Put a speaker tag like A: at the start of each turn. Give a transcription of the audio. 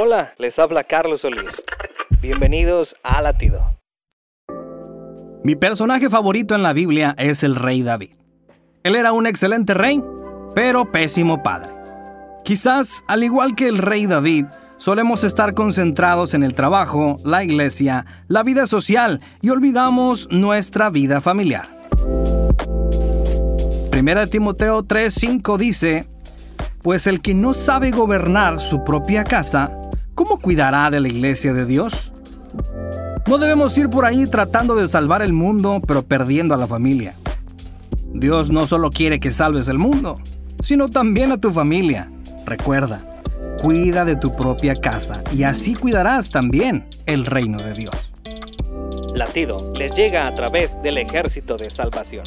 A: Hola, les habla Carlos Solís. Bienvenidos a Latido.
B: Mi personaje favorito en la Biblia es el rey David. Él era un excelente rey, pero pésimo padre. Quizás, al igual que el rey David, solemos estar concentrados en el trabajo, la iglesia, la vida social y olvidamos nuestra vida familiar. Primera Timoteo 3:5 dice, Pues el que no sabe gobernar su propia casa, ¿cómo cuidará de la iglesia de Dios? No debemos ir por ahí tratando de salvar el mundo, pero perdiendo a la familia. Dios no solo quiere que salves el mundo, sino también a tu familia. Recuerda, cuida de tu propia casa y así cuidarás también el reino de Dios.
A: Latido les llega a través del ejército de salvación.